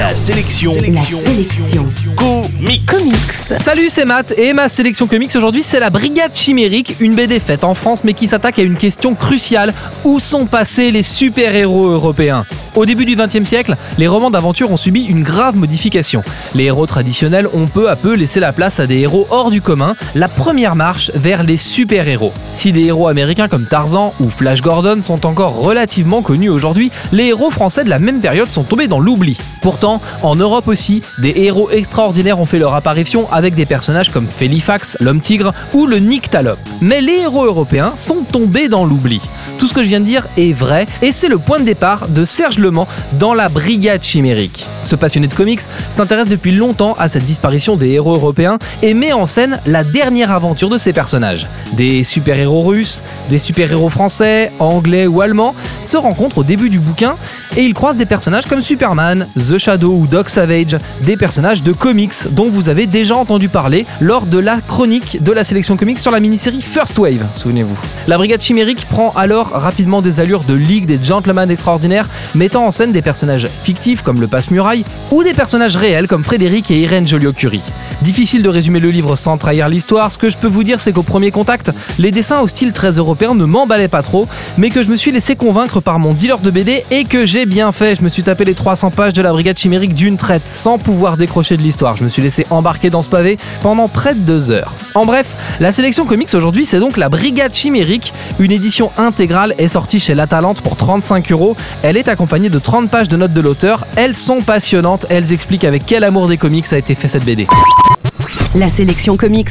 La sélection. La sélection. Comics. Comics. Salut, c'est Matt et ma sélection comics aujourd'hui, c'est la Brigade Chimérique, une BD faite en France mais qui s'attaque à une question cruciale. Où sont passés les super-héros européens? Au début du XXe siècle, les romans d'aventure ont subi une grave modification. Les héros traditionnels ont peu à peu laissé la place à des héros hors du commun, la première marche vers les super-héros. Si des héros américains comme Tarzan ou Flash Gordon sont encore relativement connus aujourd'hui, les héros français de la même période sont tombés dans l'oubli. Pourtant, en Europe aussi, des héros extraordinaires ont fait leur apparition avec des personnages comme Felifax, l'homme tigre ou le Nyctalope. Mais les héros européens sont tombés dans l'oubli. Tout ce que je viens de dire est vrai et c'est le point de départ de Serge Le Mans dans la Brigade Chimérique. Ce passionné de comics s'intéresse depuis longtemps à cette disparition des héros européens et met en scène la dernière aventure de ces personnages. Des super-héros russes, des super-héros français, anglais ou allemands se rencontrent au début du bouquin et ils croisent des personnages comme Superman, The Shadow ou Doc Savage, des personnages de comics dont vous avez déjà entendu parler lors de la chronique de la sélection comics sur la mini-série First Wave, souvenez-vous. La Brigade Chimérique prend alors rapidement des allures de Ligue des Gentlemen extraordinaires, mettant en scène des personnages fictifs comme le Passe-Muraille ou des personnages réels comme Frédéric et Irène Joliot-Curie. Difficile de résumer le livre sans trahir l'histoire, ce que je peux vous dire c'est qu'au premier contact, les dessins au style très européen ne m'emballaient pas trop, mais que je me suis laissé convaincre par mon dealer de BD et que bien fait. Je me suis tapé les 300 pages de la Brigade Chimérique d'une traite, sans pouvoir décrocher de l'histoire. Je me suis laissé embarquer dans ce pavé pendant près de deux heures. En bref, la sélection comics aujourd'hui, c'est donc la Brigade Chimérique. Une édition intégrale est sortie chez La Talente pour 35 euros. Elle est accompagnée de 30 pages de notes de l'auteur. Elles sont passionnantes. Elles expliquent avec quel amour des comics a été fait cette BD. La sélection comics,